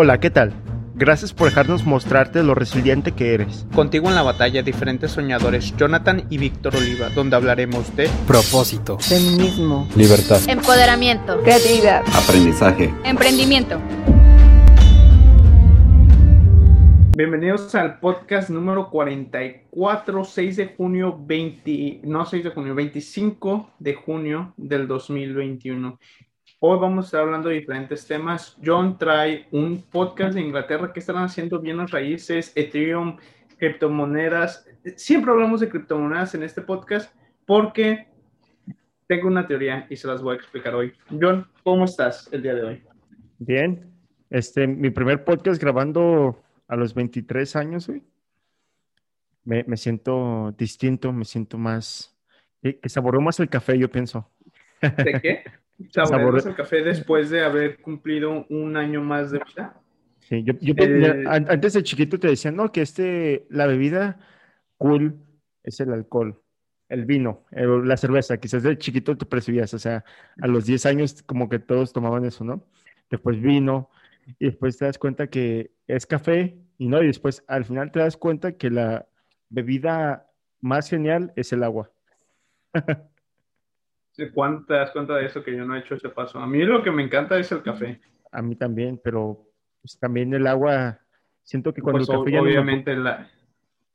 Hola, ¿qué tal? Gracias por dejarnos mostrarte lo resiliente que eres. Contigo en la batalla, diferentes soñadores, Jonathan y Víctor Oliva, donde hablaremos de propósito, feminismo, libertad, empoderamiento, creatividad, aprendizaje, emprendimiento. Bienvenidos al podcast número 44, 6 de junio 20, no 6 de junio, 25 de junio del 2021. Hoy vamos a estar hablando de diferentes temas. John trae un podcast de Inglaterra que están haciendo bien las raíces, Ethereum, criptomonedas. Siempre hablamos de criptomonedas en este podcast porque tengo una teoría y se las voy a explicar hoy. John, ¿cómo estás el día de hoy? Bien. Este, mi primer podcast grabando a los 23 años, güey. Me, me siento distinto, me siento más... Que, que saboreo más el café, yo pienso. ¿De qué? ¿Saboreas el café después de haber cumplido un año más de vida? Sí, yo, yo el... antes de chiquito te decían, no, que este, la bebida cool es el alcohol, el vino, el, la cerveza, quizás de chiquito te percibías, o sea, a los 10 años como que todos tomaban eso, ¿no? Después vino, y después te das cuenta que es café, y no, y después al final te das cuenta que la bebida más genial es el agua. ¿Cuánto te das cuenta de eso que yo no he hecho ese paso? A mí lo que me encanta es el café. A mí también, pero pues, también el agua, siento que cuando pues, el café ya Obviamente no... la,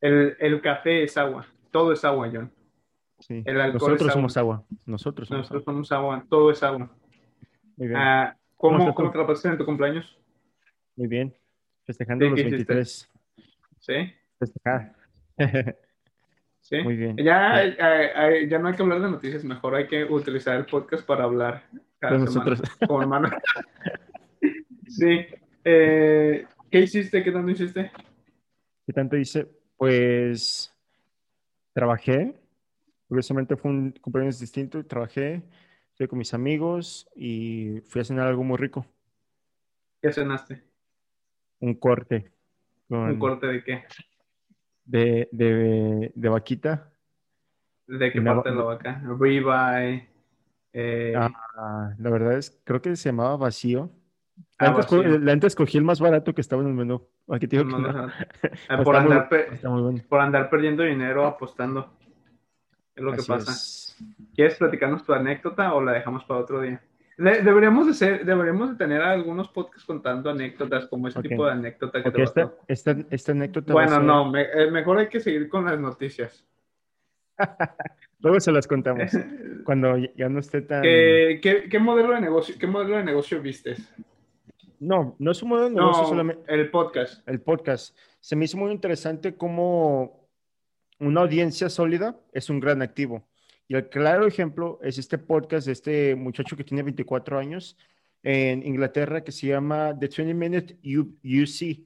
el, el, café es agua, todo es agua, John. Sí. El alcohol Nosotros es somos agua. Nosotros somos Nosotros agua. somos agua, todo es agua. Muy bien. Uh, ¿Cómo, ¿Cómo, ¿Cómo te la pasaste en tu cumpleaños? Muy bien. Festejando los 23. ¿Sí? Festejar. ¿Sí? Muy bien. Ya, ya, ya, no hay que hablar de noticias, mejor hay que utilizar el podcast para hablar cada de nosotros. Hermano. sí. Eh, ¿Qué hiciste? ¿Qué tanto hiciste? ¿Qué tanto hice? Pues trabajé. Curiosamente fue un cumpleaños distinto. Trabajé, fui con mis amigos y fui a cenar algo muy rico. ¿Qué cenaste? Un corte. Con... ¿Un corte de qué? De, de, de vaquita. ¿De qué parte de la vaca? Ribeye. Eh... Ah, la verdad es, creo que se llamaba vacío. La, Ah, antes, vacío. la antes escogí el más barato que estaba en el menú. Aquí te digo No, que no. Pero por, andar muy bueno. por andar perdiendo dinero apostando. Es lo que pasa. es. ¿Quieres platicarnos tu anécdota o la dejamos para otro día? Deberíamos de ser, deberíamos de tener algunos podcasts contando anécdotas como ese Ok. tipo de anécdota que Ok, te esta, esta, esta anécdota. Bueno, ser- no, me- eh, mejor hay que seguir con las noticias. Luego se las contamos. Cuando ya- ya no esté tan. ¿Qué, qué, qué modelo de negocio, qué modelo de negocio vistes? No, no es un modelo de negocio No, solamente. el podcast. el podcast. Se me hizo muy interesante cómo una audiencia sólida es un gran activo. Y el claro ejemplo es este podcast de este muchacho que tiene 24 años en Inglaterra que se llama The 20 Minute U- UC.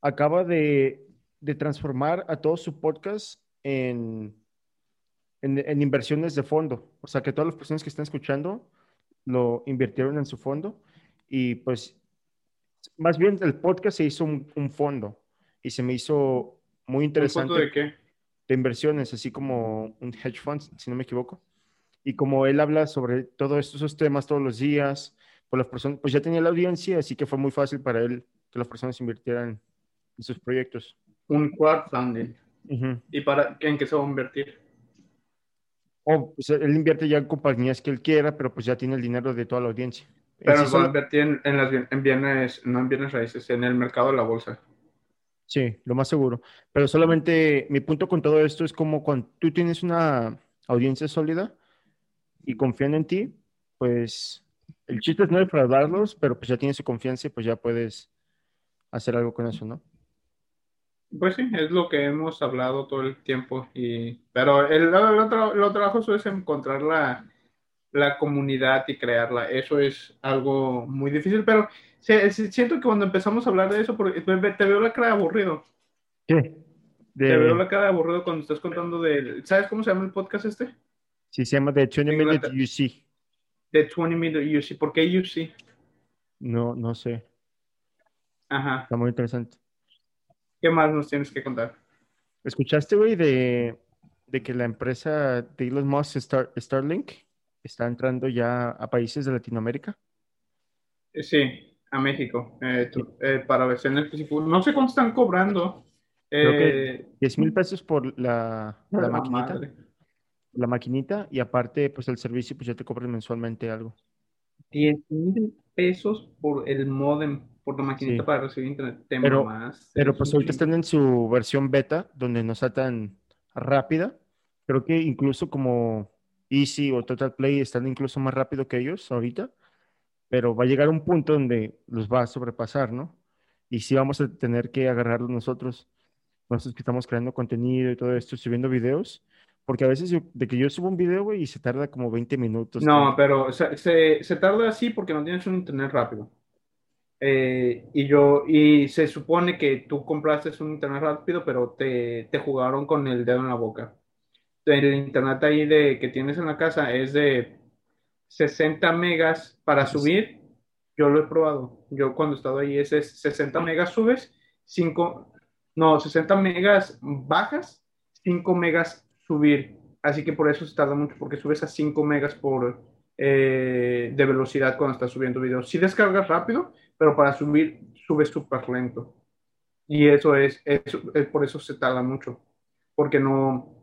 Acaba de, de transformar a todo su podcast en, en, en inversiones de fondo. O sea, que todas las personas que están escuchando lo invirtieron en su fondo y pues más bien el podcast se hizo un, un fondo y se me hizo muy ¿Un interesante foto de qué? De inversiones, así como un hedge fund, si no me equivoco. Y como él habla sobre todos estos esos temas todos los días, pues las personas, pues ya tenía la audiencia, así que fue muy fácil para él que las personas invirtieran en sus proyectos. Un crowdfunding. Ujú. ¿Y para en qué se va a invertir? O pues, él invierte ya en compañías que él quiera, pero pues ya tiene el dinero de toda la audiencia. En Pero va a invertir en, en las en bienes, no en bienes raíces, en el mercado de la bolsa. Sí, lo más seguro. Pero solamente mi punto con todo esto es como cuando tú tienes una audiencia sólida y confían en ti, pues el chiste es no defraudarlos, pero pues ya tienes su confianza y pues ya puedes hacer algo con eso, ¿no? Pues sí, es lo que hemos hablado todo el tiempo. Y, pero el, el otro, el otro trabajo es encontrar la, la comunidad y crearla. Eso es algo muy difícil, pero siento que cuando empezamos a hablar de eso, porque te, veo la cara de aburrido. ¿Qué? Te veo la cara de aburrido cuando estás contando de... ¿Sabes cómo se llama el podcast este? sí, se llama The 20 Minute. UC. The 20 Minute UC. ¿Por qué UC? No, no sé. Ajá. Está muy interesante. ¿Qué más nos tienes que contar? ¿Escuchaste, güey, de, de que la empresa de Elon Musk, Star- Starlink, está entrando ya a países de Latinoamérica? Eh, Sí, a México eh, eh, para versiones específicas. No sé cuánto están cobrando. Creo que 10 mil pesos por la, la, maquinita. La maquinita y aparte, pues el servicio, pues ya te cobran mensualmente algo. 10 mil pesos por el modem, por la maquinita para recibir internet. Pero, más, pero pues ahorita están en su versión beta, donde no está tan rápida. Creo que incluso como Easy o Total Play están incluso más rápido que ellos ahorita pero va a llegar un punto donde los va a sobrepasar, ¿no? Y sí vamos a tener que agarrarlos nosotros, nosotros que estamos creando contenido y todo esto, subiendo videos, porque a veces de que yo subo un video, güey, y se tarda como 20 minutos. No, pero se, se, tarda así porque no tienes un internet rápido. Eh, y yo, y se supone que tú compraste un internet rápido, pero te, te jugaron con el dedo en la boca. El internet ahí de, que tienes en la casa es de 60 megas para subir, yo lo he probado. Yo cuando he estado ahí, ese 60 megas subes, 5, no, 60 megas bajas, 5 megas subir. Así que por eso se tarda mucho, porque subes a 5 megas por, eh, de velocidad cuando estás subiendo videos. Sí descargas rápido, pero para subir, subes súper lento. Y eso es, eso, es, por eso se tarda mucho, porque no,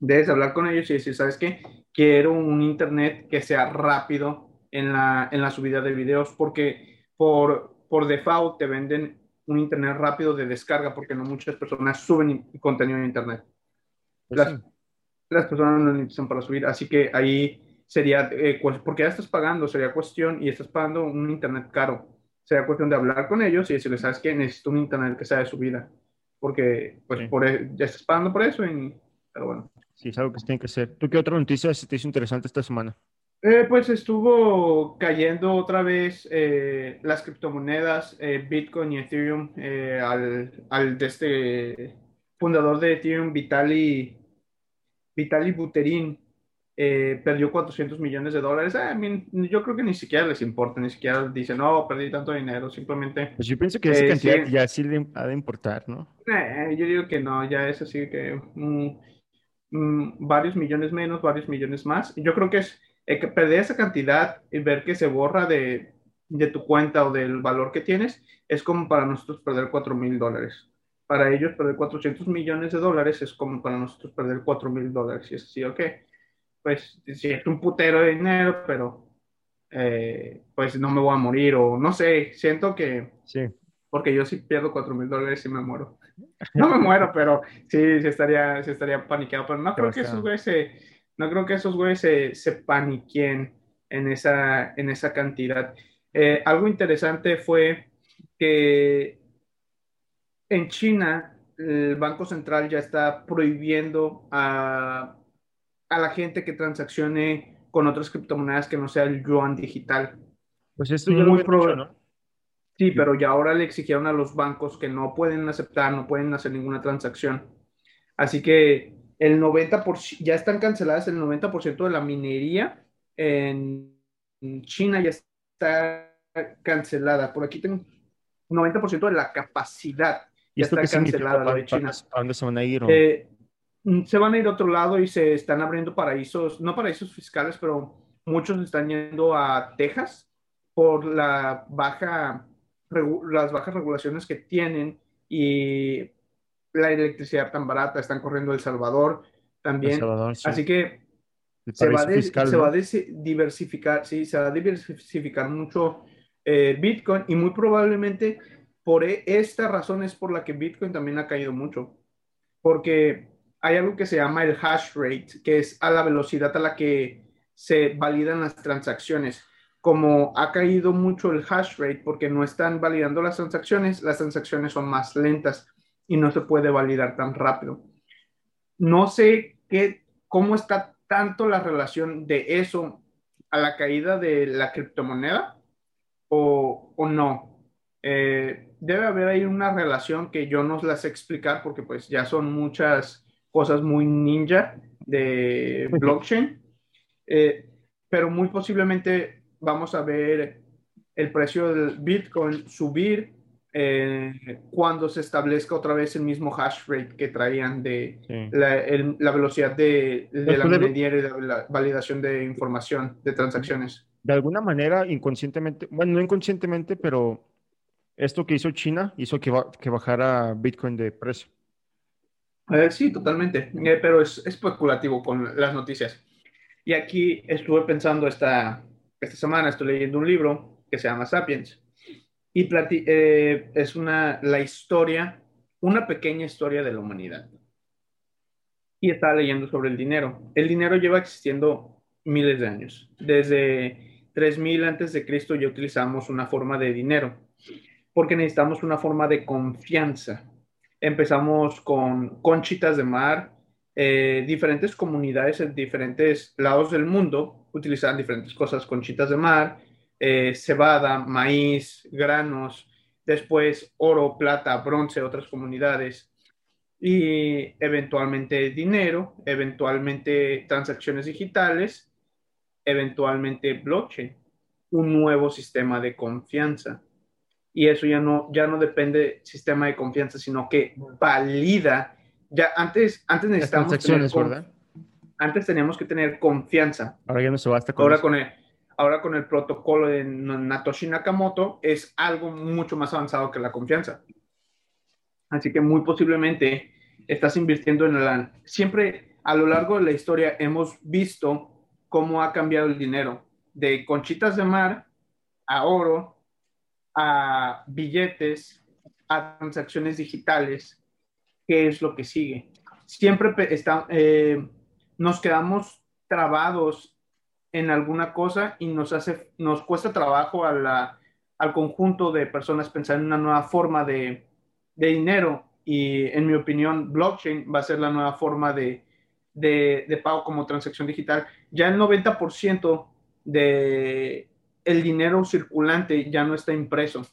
debes hablar con ellos y decir, ¿sabes qué? Quiero un internet que sea rápido en la, en la subida de videos porque por, por default te venden un internet rápido de descarga porque no muchas personas suben contenido en internet. Pues las, las personas no necesitan para subir, así que ahí sería, eh, porque ya estás pagando, sería cuestión y estás pagando un internet caro. Sería cuestión de hablar con ellos y decirles, ¿sabes qué? Necesito un internet que sea de subida. Porque pues por, e, ya estás pagando por eso, y, pero bueno. Sí, es algo que se tiene que hacer. ¿Tú qué otra noticia te hizo interesante esta semana? Eh, pues estuvo cayendo otra vez eh, las criptomonedas, eh, Bitcoin y Ethereum, al, al de este fundador de Ethereum, Vitali, Vitali Buterin, perdió 400 millones de dólares. Ah, yo creo que ni siquiera les importa, ni siquiera dicen, no, perdí tanto dinero, simplemente... Pues yo pienso que esa cantidad ya sí le ha de importar, ¿no? yo digo que no, ya es así que... Mm, Mm, varios millones menos, varios millones más. Yo creo que es que perder esa cantidad y ver que se borra de, de, tu cuenta o del valor que tienes, es como para nosotros perder 4 mil dólares. Para ellos perder 400 millones de dólares es como para nosotros perder 4 mil dólares. Y es así, ok, pues sí, es un putero de dinero, pero eh, pues no me voy a morir o no sé, siento que... Sí. Porque yo si pierdo 4 mil dólares y me muero. No me muero, pero sí, sí estaría, sí estaría paniqueado. Pero no creo que esos güeyes se, no creo que esos güeyes se, se paniquen en esa, en esa cantidad. Eh, algo interesante fue que en China el Banco Central ya está prohibiendo a, a la gente que transaccione con otras criptomonedas que no sea el yuan digital. Pues esto ya muy lo ¿no? Sí, pero ya ahora le exigieron a los bancos que no pueden aceptar, no pueden hacer ninguna transacción. Así que el 90%, ya están canceladas el 90% de la minería en China ya está cancelada. Por aquí tengo 90% de la capacidad ya está cancelada de China. ¿A dónde se van a ir? Eh, se van a ir a otro lado y se están abriendo paraísos, no paraísos fiscales, pero muchos están yendo a Texas por la baja las bajas regulaciones que tienen y la electricidad tan barata, están corriendo El Salvador también. Así que se va, se va, a diversificar, sí, se va a diversificar mucho eh, Bitcoin y muy probablemente por e, esta razón es por la que Bitcoin también ha caído mucho, porque hay algo que se llama el hash rate, que es a la velocidad a la que se validan las transacciones como ha caído mucho el hash rate porque no están validando las transacciones, las transacciones son más lentas y no se puede validar tan rápido. No sé qué, cómo está tanto la relación de eso a la caída de la criptomoneda o, o no. Eh, debe haber ahí una relación que yo no las sé explicar porque pues ya son muchas cosas muy ninja de blockchain, eh, pero muy posiblemente vamos a ver el precio del Bitcoin subir eh, cuando se establezca otra vez el mismo hash rate que traían de la, velocidad de, la minería y de la validación de información, de transacciones. De alguna manera, inconscientemente, bueno, no inconscientemente, pero esto que hizo China hizo que, que bajara Bitcoin de precio. Eh, sí, totalmente, eh, pero es, especulativo con las noticias. Y aquí estuve pensando esta, esta semana, estoy leyendo un libro que se llama Sapiens. Y eh, es una, la historia, una pequeña historia de la humanidad. Y estaba leyendo sobre el dinero. El dinero lleva existiendo miles de años. Desde 3000 antes de Cristo ya utilizamos una forma de dinero porque necesitamos una forma de confianza. Empezamos con conchitas de mar, eh, diferentes comunidades en diferentes lados del mundo utilizaban diferentes cosas, conchitas de mar, eh, cebada, maíz, granos, después oro, plata, bronce, otras comunidades, y eventualmente dinero, eventualmente transacciones digitales, eventualmente blockchain, un nuevo sistema de confianza y eso ya no, ya no depende del sistema de confianza, sino que valida. Ya antes, antes necesitábamos tener, Antes teníamos que tener confianza. Ahora ya no se basta con ahora con el Ahora con el protocolo de Natoshi Nakamoto es algo mucho más avanzado que la confianza. Así que muy posiblemente estás invirtiendo en la... Siempre a lo largo de la historia hemos visto cómo ha cambiado el dinero de conchitas de mar a oro, a billetes, a transacciones digitales, ¿qué es lo que sigue? Siempre está, eh, nos quedamos trabados en alguna cosa y nos, hace, nos cuesta trabajo a la, al conjunto de personas pensar en una nueva forma de, de, dinero y en mi opinión blockchain va a ser la nueva forma de, de, de pago como transacción digital. Ya el 90% de el dinero circulante ya no está impreso,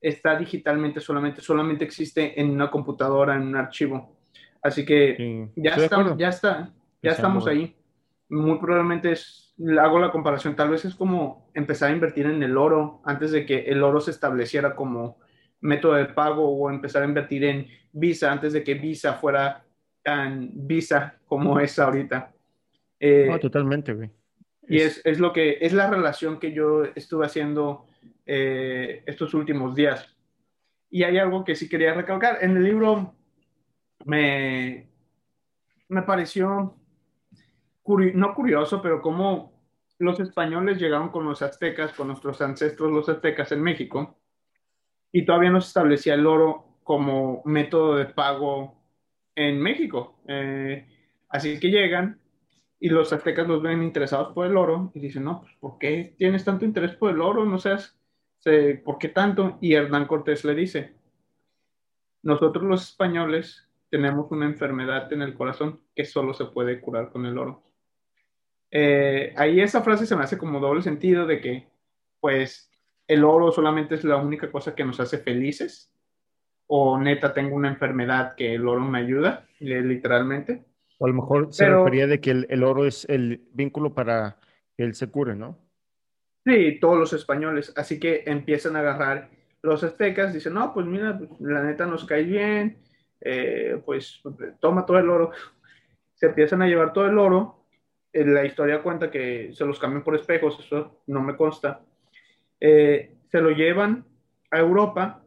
está digitalmente solamente, solamente existe en una computadora, en un archivo. Así que ya, está, ya está, ya estamos ahí. Muy probablemente es, hago la comparación, tal vez es como empezar a invertir en el oro antes de que el oro se estableciera como método de pago o empezar a invertir en Visa antes de que Visa fuera tan Visa como es ahorita. Eh, totalmente, güey. Y es, es, lo que, es la relación que yo estuve haciendo eh, estos últimos días. Y hay algo que sí quería recalcar. En el libro me, me pareció, no curioso, pero como los españoles llegaron con los aztecas, con nuestros ancestros los aztecas en México, y todavía no se establecía el oro como método de pago en México. Eh, así que llegan y los aztecas los ven interesados por el oro y dicen, no, pues, ¿por qué tienes tanto interés por el oro? No seas, ¿por qué tanto? Y Hernán Cortés le dice, nosotros los españoles tenemos una enfermedad en el corazón que solo se puede curar con el oro. Eh, ahí esa frase se me hace como doble sentido de que, pues, el oro solamente es la única cosa que nos hace felices, o neta tengo una enfermedad que el oro me ayuda, literalmente. O a lo mejor se refería de que el, oro es el vínculo para que él se cure, ¿no? Sí, todos los españoles. Así que empiezan a agarrar los aztecas, dicen, no, pues mira, la neta nos cae bien, eh, pues toma todo el oro. Se empiezan a llevar todo el oro. Eh, la historia cuenta que se los cambian por espejos, eso no me consta. Eh, se lo llevan a Europa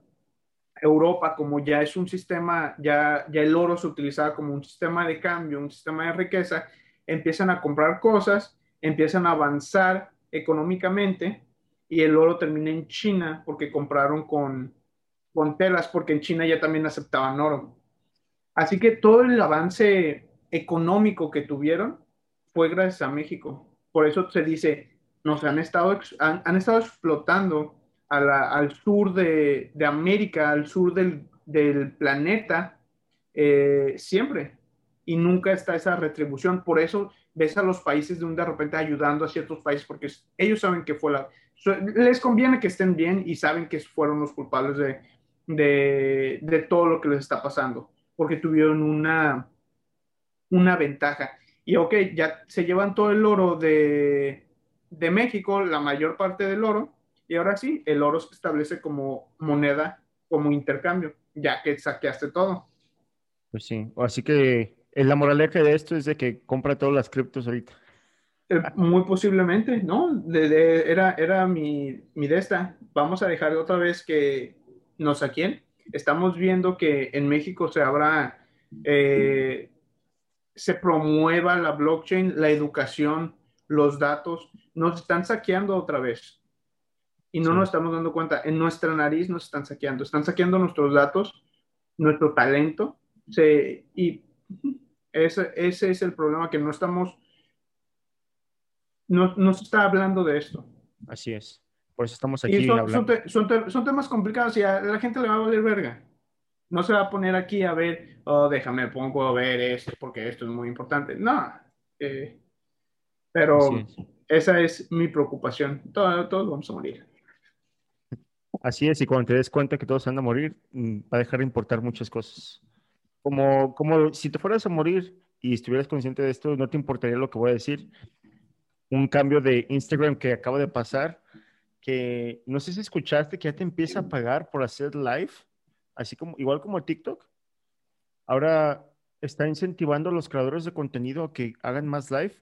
Europa, como ya es un sistema, ya, ya el oro se utilizaba como un sistema de cambio, un sistema de riqueza, empiezan a comprar cosas, empiezan a avanzar económicamente y el oro termina en China porque compraron con, con telas, porque en China ya también aceptaban oro. Así que todo el avance económico que tuvieron fue gracias a México. Por eso se dice, nos han estado, han, han estado explotando al sur de, América, al sur del, planeta, eh, siempre. Y nunca está esa retribución. Por eso ves a los países de un de repente ayudando a ciertos países, porque ellos saben que fue la... Les conviene que estén bien y saben que fueron los culpables de, de, todo lo que les está pasando, porque tuvieron una, una ventaja. Y ok, ya se llevan todo el oro de, de México, la mayor parte del oro, y ahora sí, el oro se establece como moneda, como intercambio, ya que saqueaste todo. Pues sí, así que eh, la moraleja de esto es de que compra todas las criptos ahorita. Eh, muy posiblemente, ¿no? era era mi, mi de esta. Vamos a dejar otra vez que no sé a quién. Estamos viendo que en México se habrá, eh, se promueva la blockchain, la educación, los datos. Nos están saqueando otra vez. Y no nos estamos dando cuenta. En nuestra nariz nos están saqueando. Están saqueando nuestros datos, nuestro talento. y ese, ese es el problema, que no estamos, no, no se está hablando de esto. Así es. Por eso estamos aquí. son, son, son, temas complicados y a la gente le va a valer verga. No se va a poner aquí a ver, oh, déjame, pongo a ver esto porque esto es muy importante. No. Eh, pero esa es mi preocupación. Todos, todos vamos a morir. Así es, y cuando te des cuenta que todos van a morir, mm, va a dejar de importar muchas cosas. Como, como si te fueras a morir y estuvieras consciente de esto, no te importaría lo que voy a decir. Un cambio de Instagram que acaba de pasar, que no sé si escuchaste que ya te empieza a pagar por hacer live, así como igual como TikTok. Ahora está incentivando a los creadores de contenido a que hagan más live,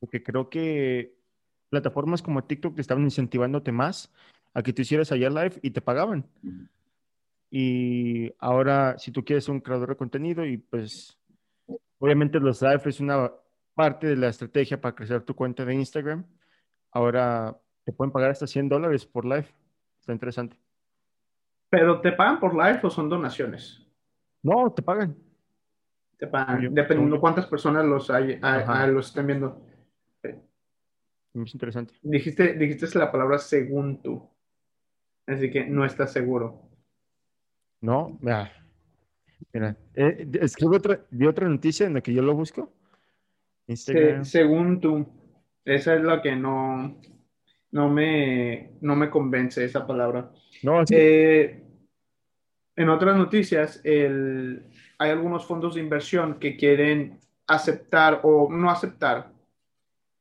porque creo que plataformas como TikTok te estaban incentivándote más a que tú hicieras allá live y te pagaban. Y ahora, si tú quieres ser un creador de contenido y pues obviamente los live es una parte de la estrategia para crecer tu cuenta de Instagram, ahora te pueden pagar hasta 100 dólares por live. Está interesante. ¿Pero te pagan por live o son donaciones? No, te pagan. Te pagan, dependiendo cuántas personas los, hay, los estén viendo. Es interesante. Dijiste, dijiste la palabra según tú. Así que no estás seguro. No, mira. Mira, eh, escribo otra, de otra noticia en la que yo lo busco. según tú. Esa es la que no, no me, no me convence esa palabra. No, eh, en otras noticias, el, hay algunos fondos de inversión que quieren aceptar o no aceptar,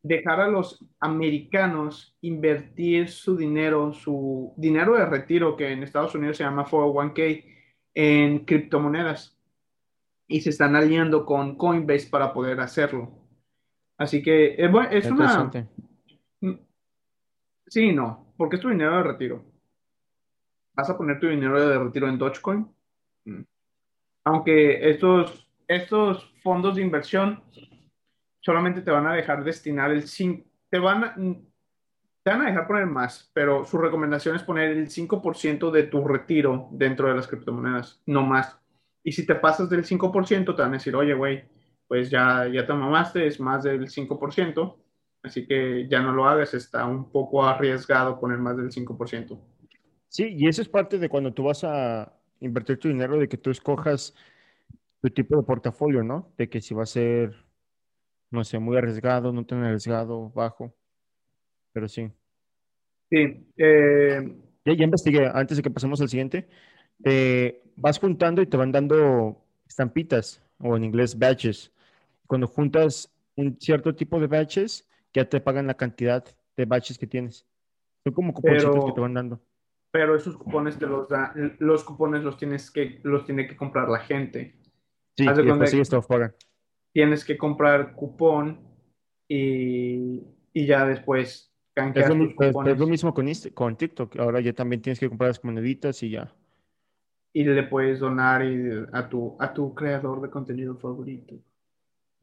dejar a los americanos invertir su dinero, su dinero de retiro, que en Estados Unidos se llama 401k, en criptomonedas. Y se están aliando con Coinbase para poder hacerlo. Así que eh, es, es una, Sí, no, porque es tu dinero de retiro. ¿Vas a poner tu dinero de retiro en Dogecoin? Mm. Aunque estos, estos fondos de inversión solamente te van a dejar destinar el 5, te van a, te van a dejar poner más, pero su recomendación es poner el 5% de tu retiro dentro de las criptomonedas, no más. Y si te pasas del 5%, te van a decir, oye, güey, pues ya, ya te mamaste, es más del 5%, Así que ya no lo hagas, está un poco arriesgado poner más del 5%. Sí, y eso es parte de cuando tú vas a invertir tu dinero, de que tú escojas tu tipo de portafolio, ¿no? De que si va a ser, no sé, muy arriesgado, no tan arriesgado, bajo. Pero sí. Sí. Eh, ya, ya, investigué, antes de que pasemos al siguiente. vas juntando y te van dando estampitas, o en inglés badges. Cuando juntas un cierto tipo de badges, ya te pagan la cantidad de baches que tienes. Son como cuponcitos que te van dando. Pero esos cupones te los da, los cupones los tienes que, los tiene que comprar la gente. Sí, y después ellos te pagan. Tienes que comprar cupón y, y ya después es lo, es lo, mismo con, con TikTok. Ahora ya también tienes que comprar las moneditas y ya. Y le puedes donar a, tu, a tu creador de contenido favorito.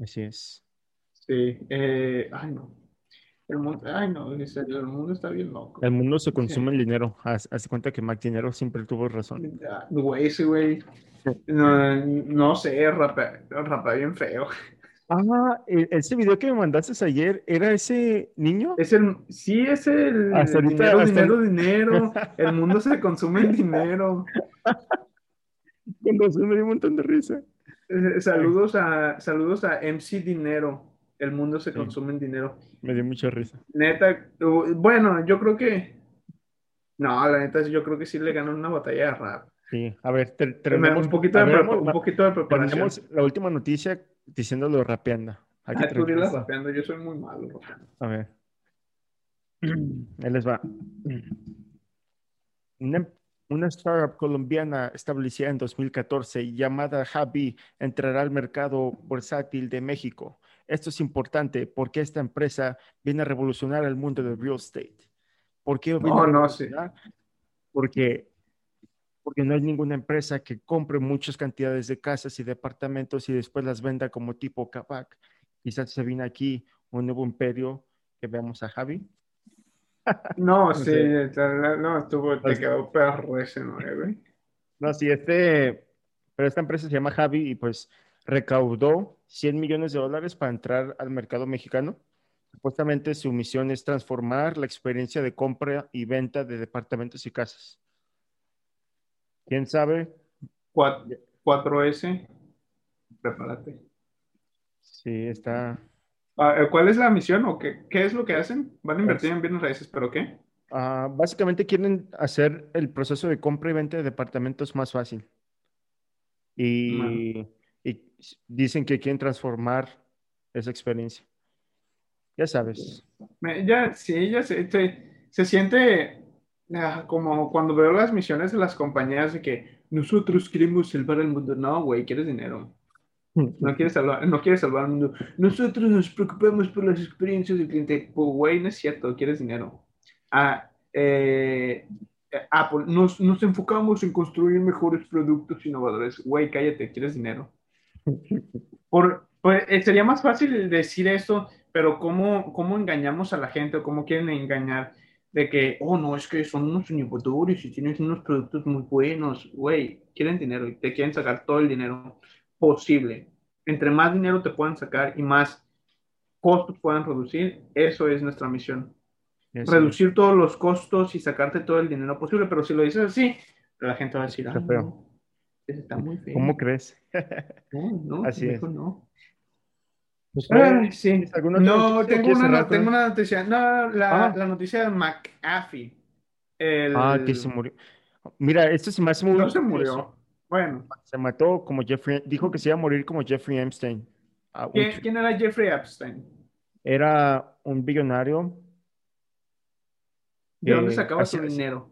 Así es. Sí. Eh, ay, no. El mundo, ay no, el mundo está bien loco. El mundo se consume el dinero. Haz, cuenta que Mac Dinero siempre tuvo razón. Güey, ese güey. No, no sé, rapa, bien feo. Ah, ese video que me mandaste ayer, ¿era ese niño? Es el, sí, es el dinero, dinero, dinero. El mundo se consume en dinero. Me dio un montón de risa. Eh, saludos a, saludos a MC Dinero. El mundo se consume en dinero. Me dio mucha risa. Neta, bueno, yo creo que. No, la neta, yo creo que sí le ganó una batalla de rap. Sí, a ver, tenemos un poquito, de, un poquito de preparación. Tenemos la última noticia diciéndolo rapeando. Aquí ah, tú rapeando, yo soy muy malo. A ver. Él les va. Una, una startup colombiana establecida en 2014 llamada Javi entrará al mercado bursátil de México esto es importante porque esta empresa viene a revolucionar el mundo del real estate. ¿Por qué viene no, no, sí. Porque porque no hay ninguna empresa que compre muchas cantidades de casas y departamentos y después las venda como tipo Capac. Quizás se viene aquí un nuevo imperio que veamos a Javi. No, sí, no, estuvo, te quedó perro ese, ¿no, güey? No, sí, este, pero esta empresa se llama Javi y pues recaudó 100 millones de dólares para entrar al mercado mexicano. Supuestamente su misión es transformar la experiencia de compra y venta de departamentos y casas. ¿Quién sabe? 4, s prepárate. Sí, está. Ah, eh, ¿Cuál es la misión o qué, qué, es lo que hacen? Van a invertir en bienes raíces, ¿pero qué? Uh, básicamente quieren hacer el proceso de compra y venta de departamentos más fácil. Y, y dicen que quieren transformar esa experiencia. Ya sabes. Ya, sí, ya se, se, siente ah, como cuando veo las misiones de las compañías de que nosotros queremos salvar el mundo. No, güey, quieres dinero. No quieres, salvar, no quieres salvar el mundo. Nosotros nos preocupamos por las experiencias del cliente. Pues, güey, no es cierto, quieres dinero. Ah, eh, Apple, nos, nos, enfocamos en construir mejores productos innovadores. Güey, cállate, quieres dinero. Por, pues, eh, sería más fácil decir esto, pero ¿cómo, ¿cómo engañamos a la gente o cómo quieren engañar? De que, oh, no, es que son unos innovadores y tienen unos productos muy buenos. Güey, quieren dinero y te quieren sacar todo el dinero posible. Entre más dinero te puedan sacar y más costos puedan reducir, eso es nuestra misión. Reducir todos los costos y sacarte todo el dinero posible, pero si lo dices así, la gente va a decir, ah, no, está muy feo. ¿Cómo crees? no, no, así es. no. Pues, sí. No, tengo una, tengo una, noticia. No, la, ah. la noticia de McAfee. El... Ah, que se murió. Mira, esto se me hace muy... No se murió. Bueno. Se mató como Jeffrey, dijo que se iba a morir como Jeffrey Epstein. Ah, ¿Quién, era Jeffrey Epstein? Era un billonario. ¿De dónde sacaba su dinero?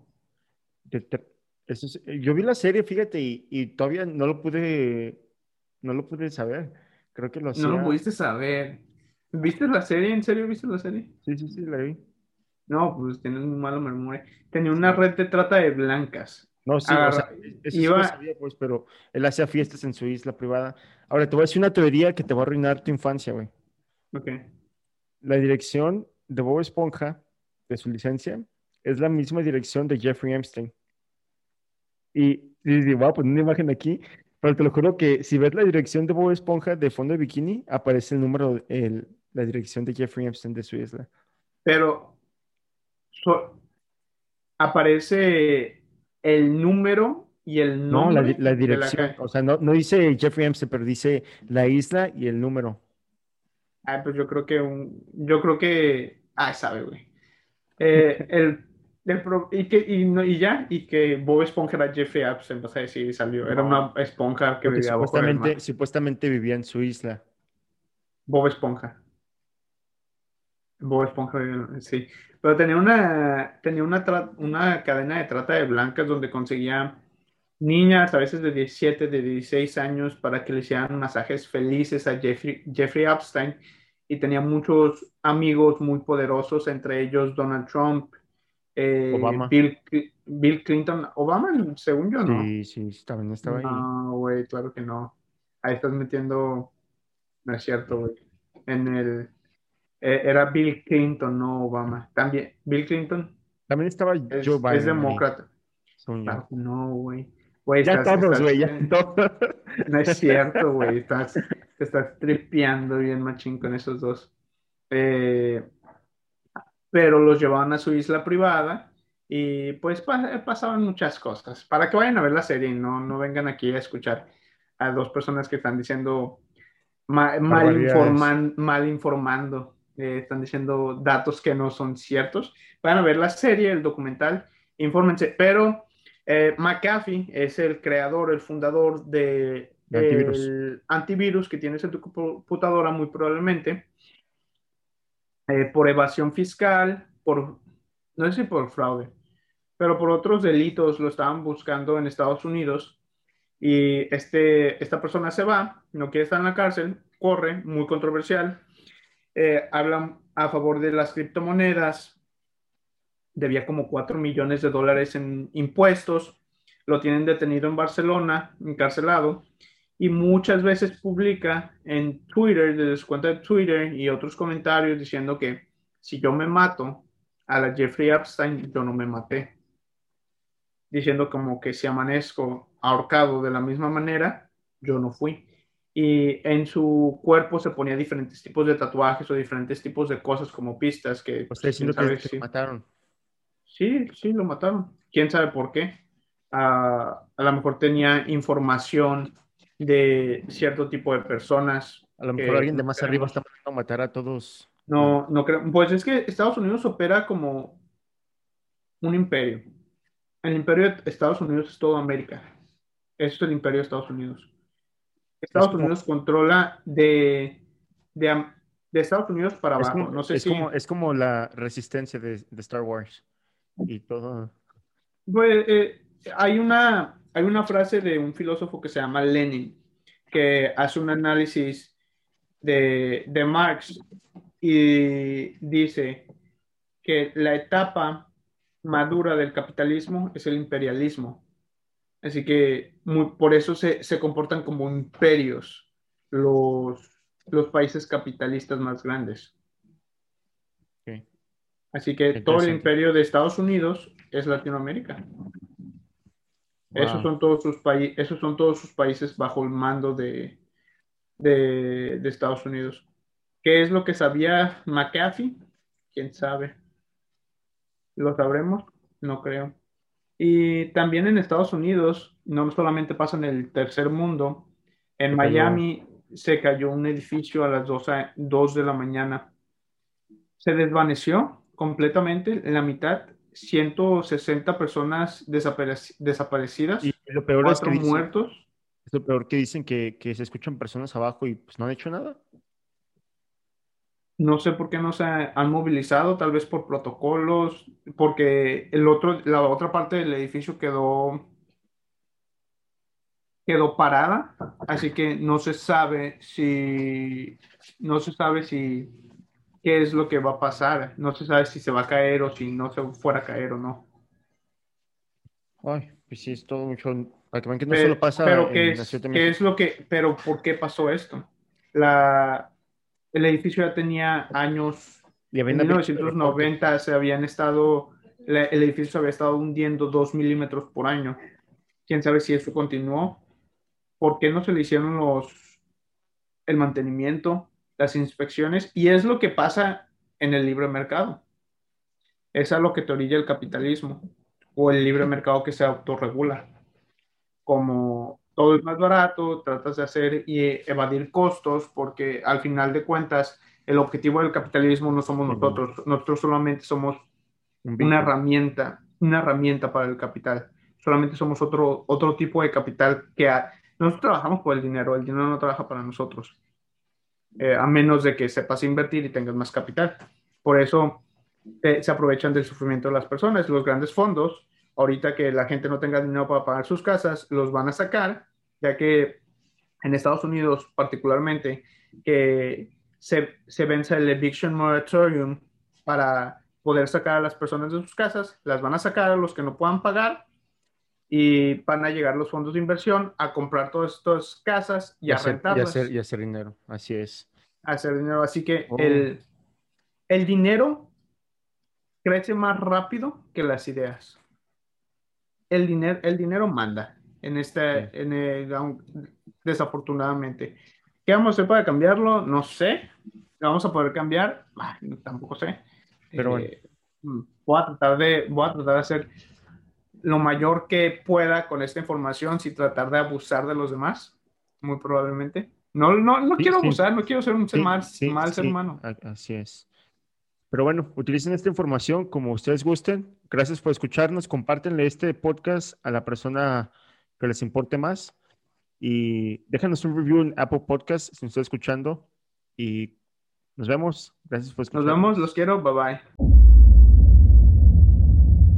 Yo vi la serie, fíjate, y, todavía no lo pude, no lo pude saber. Creo que lo hacía... No lo pudiste saber. ¿Viste la serie? ¿En serio viste la serie? Sí, sí, sí, la vi. No, pues tienes muy malo memoria. Tenía una red de trata de blancas. No, sí, o sea, eso iba... lo sabía, pues, pero él hacía fiestas en su isla privada. Ahora, te voy a decir una teoría que te va a arruinar tu infancia, güey. Ok. La dirección de Bob Esponja, de su licencia, es la misma dirección de Jeffrey Epstein. Y, y, voy a poner una imagen aquí, pero te lo juro que si ves la dirección de Bob Esponja de fondo de bikini, aparece el número, el, la dirección de Jeffrey Epstein de su isla. Pero aparece el número y el nombre. No, la, dirección. O sea, no, no, dice Jeffrey Epstein, pero dice la isla y el número. Ah, pues yo creo que un. Yo creo que. Ah, sabe, güey. Eh, el, y, que, y, y, ya, y que Bob Esponja era Jeffrey Epstein, o sea, sí salió. Era una esponja que vivía supuestamente, supuestamente vivía en su isla. Bob Esponja. Bob Esponja, sí. Pero tenía una, tenía una, una cadena de trata de blancas donde conseguía niñas, a veces de 17, de 16 años, para que le hicieran masajes felices a Jeffrey, Jeffrey Epstein. Y tenía muchos amigos muy poderosos, entre ellos Donald Trump, eh, Bill, Bill, Clinton. Obama, según yo, ¿no? Sí, sí, también estaba ahí. No, güey, claro que no. Ahí estás metiendo, no es cierto, güey. En el, eh, era Bill Clinton, no Obama. También, Bill Clinton. También estaba Joe Biden. Es demócrata. No, güey. ya todos, güey, ya todos. No es cierto, güey. Estás, te estás tripeando bien machín con esos dos. Eh, pero los llevaban a su isla privada y pues pasaban muchas cosas. Para que vayan a ver la serie y no, no vengan aquí a escuchar a dos personas que están diciendo mal, mal informando eh, están diciendo datos que no son ciertos. Van a ver la serie, el documental, infórmense. Pero eh, McAfee es el creador, el fundador de antivirus. antivirus que tienes en tu computadora muy probablemente eh, por evasión fiscal, por, no sé si por fraude, pero por otros delitos lo estaban buscando en Estados Unidos y este, esta persona se va, no quiere estar en la cárcel, corre, muy controversial, eh, hablan a favor de las criptomonedas, debía como 4 millones de dólares en impuestos, lo tienen detenido en Barcelona, encarcelado, y muchas veces publica en Twitter, desde su cuenta de Twitter y otros comentarios diciendo que si yo me mato a la Jeffrey Epstein, yo no me maté. Diciendo como que si amanezco ahorcado de la misma manera, yo no fui. Y en su cuerpo se ponía diferentes tipos de tatuajes o diferentes tipos de cosas como pistas que... Pues diciendo que, que mataron. Sí, sí, lo mataron. ¿Quién sabe por qué? a lo mejor tenía información de cierto tipo de personas. A lo mejor alguien de más arriba está a matar a todos. No, no creo. Pues es que Estados Unidos opera como un imperio. El imperio de Estados Unidos es toda América. Eso es el imperio de Estados Unidos. Estados Unidos controla de, de, Estados Unidos para abajo. no sé es si... como, es como la resistencia de, Star Wars y todo. Pues, eh, hay, una, hay una frase de un filósofo que se llama Lenin, que hace un análisis de, de Marx y dice que la etapa madura del capitalismo es el imperialismo. Así que por eso se, se, comportan como imperios los, los países capitalistas más grandes. Así que todo el imperio de Estados Unidos es Latinoamérica. Esos, son todos sus esos son todos sus países bajo el mando de, de, de, Estados Unidos. ¿Qué es lo que sabía McAfee? ¿Quién sabe? ¿Lo sabremos? No creo. Y también en Estados Unidos, no solamente pasa en el tercer mundo, en Miami se cayó un edificio a las 2, de la mañana. Se desvaneció completamente en la mitad 160 personas desaparecidas, y lo peor cuatro es que muertos. es lo peor que dicen que, que, se escuchan personas abajo y pues no han hecho nada. No sé por qué no se han movilizado, tal vez por protocolos, porque el otro, la otra parte del edificio quedó, quedó parada, así que no se sabe si, no se sabe si qué es lo que va a pasar. No se sabe si se va a caer o si no se fuera a caer o no. Ay, pues sí, es todo mucho. Que no solo pasa pero ¿qué es, ¿qué es lo que, pero ¿por qué pasó esto? La, el edificio ya tenía años. En 1990 se habían estado, el edificio se había estado hundiendo dos milímetros por año. Quién sabe si eso continuó. ¿Por qué no se le hicieron los, el mantenimiento? Las inspecciones, y es lo que pasa en el libre mercado. Es a lo que te orilla el capitalismo o el libre mercado que se autorregula. Como todo es más barato, tratas de hacer y evadir costos, porque al final de cuentas, el objetivo del capitalismo no somos nosotros, nosotros solamente somos una herramienta, una herramienta para el capital. Solamente somos otro, otro tipo de capital que nosotros trabajamos por el dinero, el dinero no trabaja para nosotros. Eh, a menos de que sepas invertir y tengas más capital. Por eso eh, se aprovechan del sufrimiento de las personas. Los grandes fondos, ahorita que la gente no tenga dinero para pagar sus casas, los van a sacar, ya que en Estados Unidos particularmente, que se, se vence el eviction moratorium para poder sacar a las personas de sus casas, las van a sacar a los que no puedan pagar y van a llegar los fondos de inversión a comprar todas estas casas y, a rentarlas. Y hacer, dinero, así es. hacer dinero, así que oh. el, el dinero crece más rápido que las ideas. El dinero, el dinero manda en este, en desafortunadamente. ¿Qué vamos a hacer para cambiarlo? No sé. ¿Vamos a poder cambiar? tampoco sé. Pero bueno. Eh, mm, voy a tratar de, voy a tratar de hacer lo mayor que pueda con esta información sin tratar de abusar de los demás, muy probablemente. No, no, no quiero abusar, no quiero ser un ser mal, mal ser humano. Así es. Pero bueno, utilicen esta información como ustedes gusten. Gracias por escucharnos. Compártenle este podcast a la persona que les importe más. Y déjanos un review en Apple Podcast si nos está escuchando. Y nos vemos. Gracias por escucharnos. Nos vemos, los quiero. Bye bye.